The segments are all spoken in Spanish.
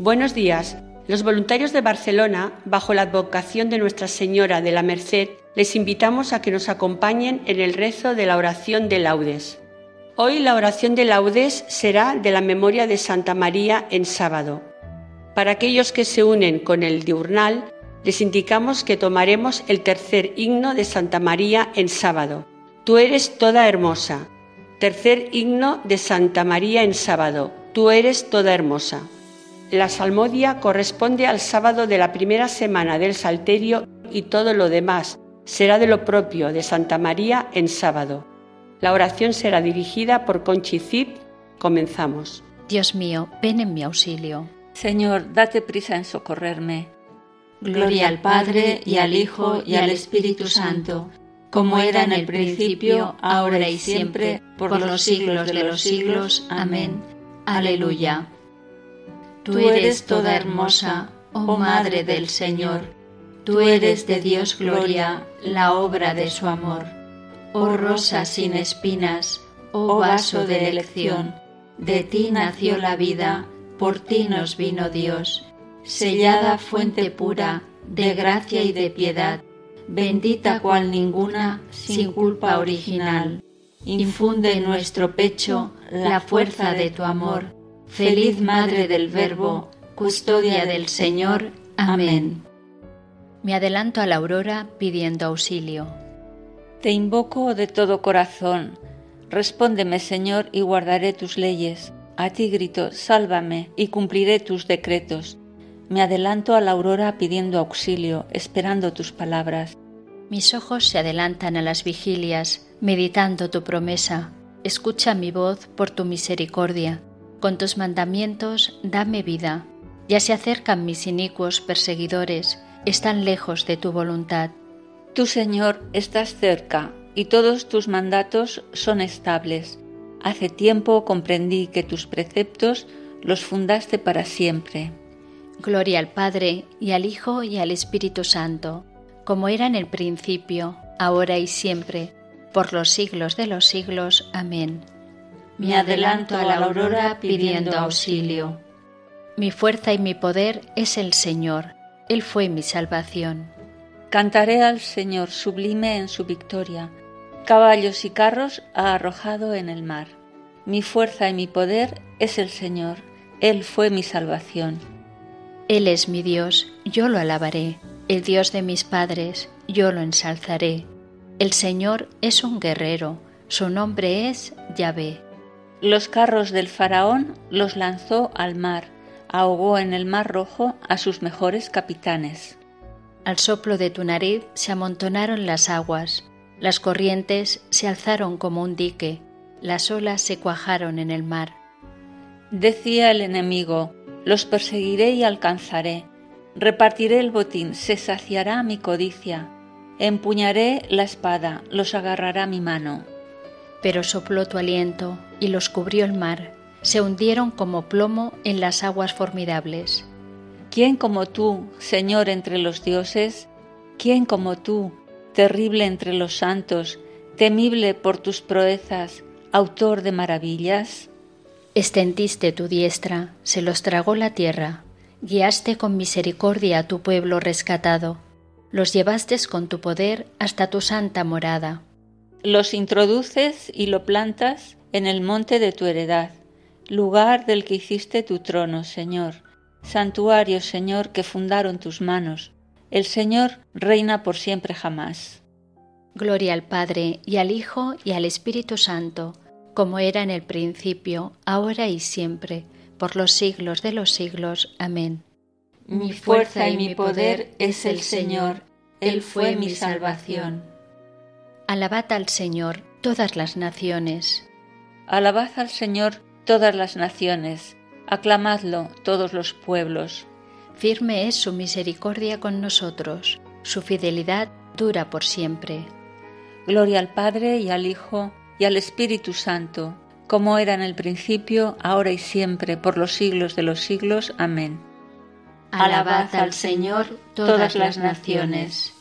Buenos días. Los voluntarios de Barcelona, bajo la advocación de Nuestra Señora de la Merced, les invitamos a que nos acompañen en el rezo de la oración de laudes. Hoy la oración de laudes será de la memoria de Santa María en sábado. Para aquellos que se unen con el diurnal, les indicamos que tomaremos el tercer himno de Santa María en sábado. Tú eres toda hermosa. Tercer himno de Santa María en sábado. Tú eres toda hermosa. La salmodia corresponde al sábado de la primera semana del Salterio y todo lo demás será de lo propio de Santa María en sábado. La oración será dirigida por Conchicid. Comenzamos. Dios mío, ven en mi auxilio. Señor, date prisa en socorrerme. Gloria al Padre y al Hijo y al Espíritu Santo, como era en el principio, ahora y siempre, por los siglos de los siglos. Amén. Aleluya. Tú eres toda hermosa, oh Madre del Señor. Tú eres de Dios gloria, la obra de su amor. Oh rosa sin espinas, oh vaso de elección, de ti nació la vida, por ti nos vino Dios. Sellada fuente pura, de gracia y de piedad, bendita cual ninguna, sin culpa original. Infunde en nuestro pecho la fuerza de tu amor Feliz Madre del Verbo, custodia del Señor. Amén. Me adelanto a la aurora pidiendo auxilio. Te invoco de todo corazón. Respóndeme, Señor, y guardaré tus leyes. A ti grito, sálvame, y cumpliré tus decretos. Me adelanto a la aurora pidiendo auxilio, esperando tus palabras. Mis ojos se adelantan a las vigilias, meditando tu promesa. Escucha mi voz por tu misericordia con tus mandamientos dame vida. Ya se acercan mis inicuos perseguidores, están lejos de tu voluntad. Tú, Señor, estás cerca, y todos tus mandatos son estables. Hace tiempo comprendí que tus preceptos los fundaste para siempre. Gloria al Padre, y al Hijo, y al Espíritu Santo, como era en el principio, ahora y siempre, por los siglos de los siglos. Amén me adelanto a la aurora pidiendo auxilio. Mi fuerza y mi poder es el Señor, Él fue mi salvación. Cantaré al Señor sublime en su victoria, caballos y carros ha arrojado en el mar. Mi fuerza y mi poder es el Señor, Él fue mi salvación. Él es mi Dios, yo lo alabaré, el Dios de mis padres, yo lo ensalzaré. El Señor es un guerrero, su nombre es Yahvé. Los carros del faraón los lanzó al mar, ahogó en el mar rojo a sus mejores capitanes. Al soplo de tu nariz se amontonaron las aguas, las corrientes se alzaron como un dique, las olas se cuajaron en el mar. Decía el enemigo, los perseguiré y alcanzaré, repartiré el botín, se saciará mi codicia, empuñaré la espada, los agarrará mi mano. Pero sopló tu aliento y los cubrió el mar, se hundieron como plomo en las aguas formidables. ¿Quién como tú, Señor entre los dioses? ¿Quién como tú, terrible entre los santos, temible por tus proezas, autor de maravillas? Extendiste tu diestra, se los tragó la tierra, guiaste con misericordia a tu pueblo rescatado, los llevaste con tu poder hasta tu santa morada los introduces y lo plantas en el monte de tu heredad, lugar del que hiciste tu trono, Señor, santuario, Señor, que fundaron tus manos. El Señor reina por siempre jamás. Gloria al Padre y al Hijo y al Espíritu Santo, como era en el principio, ahora y siempre, por los siglos de los siglos. Amén. mi fuerza y mi poder es el Señor, Él fue mi salvación. Alabad al Señor todas las naciones. Alabad al Señor todas las naciones, aclamadlo todos los pueblos. Firme es su misericordia con nosotros, su fidelidad dura por siempre. Gloria al Padre y al Hijo y al Espíritu Santo, como era en el principio, ahora y siempre, por los siglos de los siglos. Amén. Alabad al Señor todas las naciones.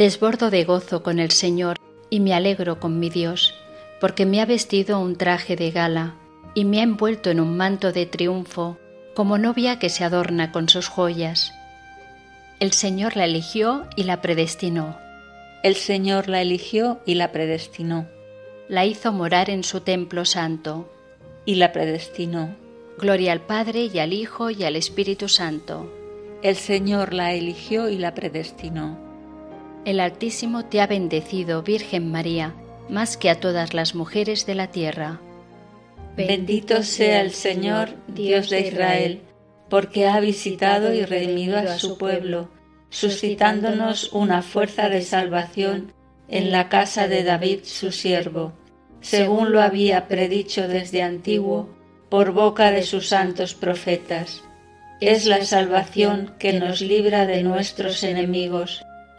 Desbordo de gozo con el Señor y me alegro con mi Dios, porque me ha vestido un traje de gala y me ha envuelto en un manto de triunfo, como novia que se adorna con sus joyas. El Señor la eligió y la predestinó. El Señor la eligió y la predestinó. La hizo morar en su templo santo. Y la predestinó. Gloria al Padre y al Hijo y al Espíritu Santo. El Señor la eligió y la predestinó. El Altísimo te ha bendecido, Virgen María, más que a todas las mujeres de la tierra. Bendito sea el Señor, Dios de Israel, porque ha visitado y redimido a su pueblo, suscitándonos una fuerza de salvación en la casa de David su siervo, según lo había predicho desde antiguo por boca de sus santos profetas. Es la salvación que nos libra de nuestros enemigos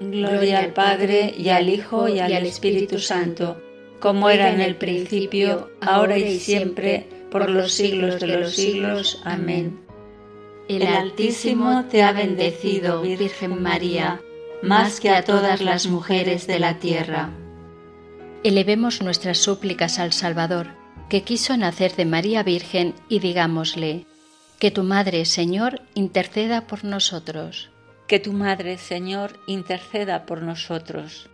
Gloria al Padre y al Hijo y al Espíritu Santo como era en el principio, ahora y siempre, por los siglos de los siglos. Amén. El Altísimo te ha bendecido, Virgen María, más que a todas las mujeres de la tierra. Elevemos nuestras súplicas al Salvador, que quiso nacer de María Virgen, y digámosle, que tu Madre, Señor, interceda por nosotros. Que tu Madre, Señor, interceda por nosotros.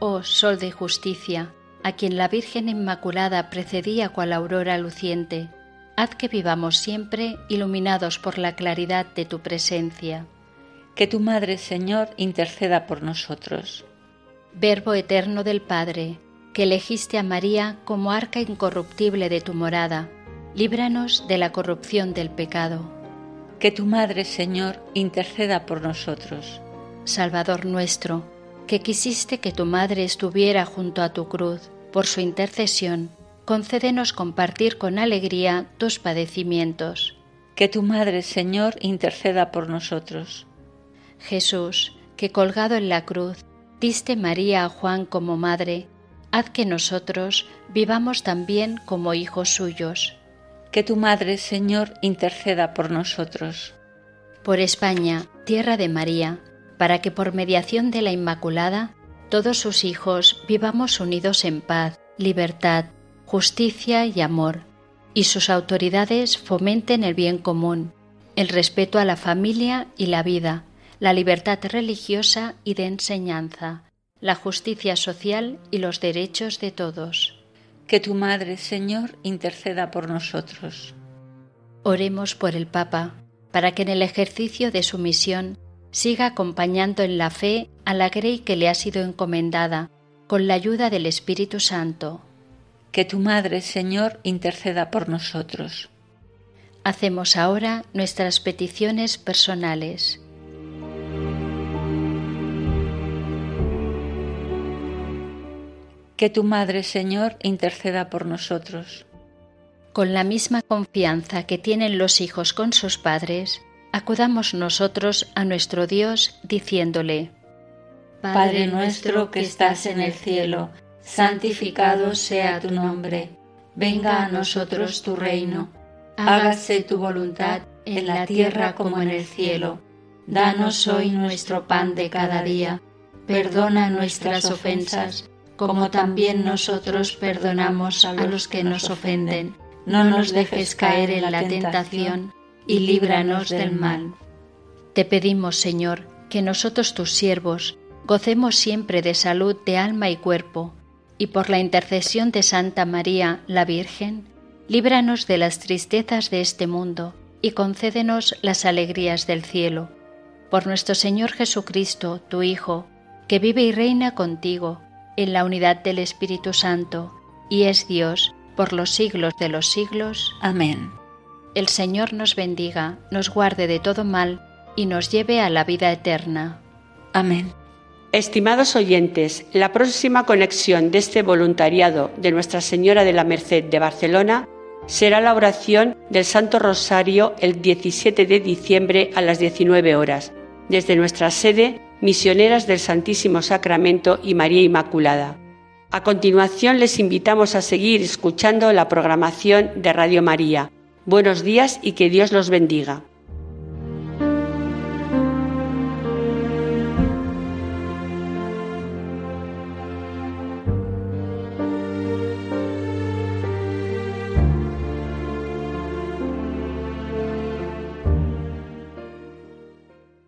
Oh Sol de justicia, a quien la Virgen Inmaculada precedía cual aurora luciente, haz que vivamos siempre iluminados por la claridad de tu presencia. Que tu Madre, Señor, interceda por nosotros. Verbo eterno del Padre, que elegiste a María como arca incorruptible de tu morada, líbranos de la corrupción del pecado. Que tu Madre, Señor, interceda por nosotros. Salvador nuestro, que quisiste que tu Madre estuviera junto a tu cruz, por su intercesión, concédenos compartir con alegría tus padecimientos. Que tu Madre, Señor, interceda por nosotros. Jesús, que colgado en la cruz, diste María a Juan como madre, haz que nosotros vivamos también como hijos suyos. Que tu Madre, Señor, interceda por nosotros. Por España, tierra de María, para que por mediación de la Inmaculada todos sus hijos vivamos unidos en paz, libertad, justicia y amor, y sus autoridades fomenten el bien común, el respeto a la familia y la vida, la libertad religiosa y de enseñanza, la justicia social y los derechos de todos. Que tu Madre, Señor, interceda por nosotros. Oremos por el Papa, para que en el ejercicio de su misión siga acompañando en la fe a la grey que le ha sido encomendada, con la ayuda del Espíritu Santo. Que tu Madre, Señor, interceda por nosotros. Hacemos ahora nuestras peticiones personales. Que tu Madre, Señor, interceda por nosotros. Con la misma confianza que tienen los hijos con sus padres, acudamos nosotros a nuestro Dios diciéndole, Padre nuestro que estás en el cielo, santificado sea tu nombre, venga a nosotros tu reino, hágase tu voluntad en la tierra como en el cielo. Danos hoy nuestro pan de cada día, perdona nuestras ofensas, como también nosotros perdonamos a los que nos ofenden. No nos dejes caer en la tentación y líbranos del mal. Te pedimos, Señor, que nosotros tus siervos gocemos siempre de salud de alma y cuerpo, y por la intercesión de Santa María, la Virgen, líbranos de las tristezas de este mundo y concédenos las alegrías del cielo. Por nuestro Señor Jesucristo, tu Hijo, que vive y reina contigo, en la unidad del Espíritu Santo, y es Dios por los siglos de los siglos. Amén. El Señor nos bendiga, nos guarde de todo mal y nos lleve a la vida eterna. Amén. Estimados oyentes, la próxima conexión de este voluntariado de Nuestra Señora de la Merced de Barcelona será la oración del Santo Rosario el 17 de diciembre a las 19 horas, desde nuestra sede Misioneras del Santísimo Sacramento y María Inmaculada. A continuación les invitamos a seguir escuchando la programación de Radio María Buenos días y que Dios los bendiga.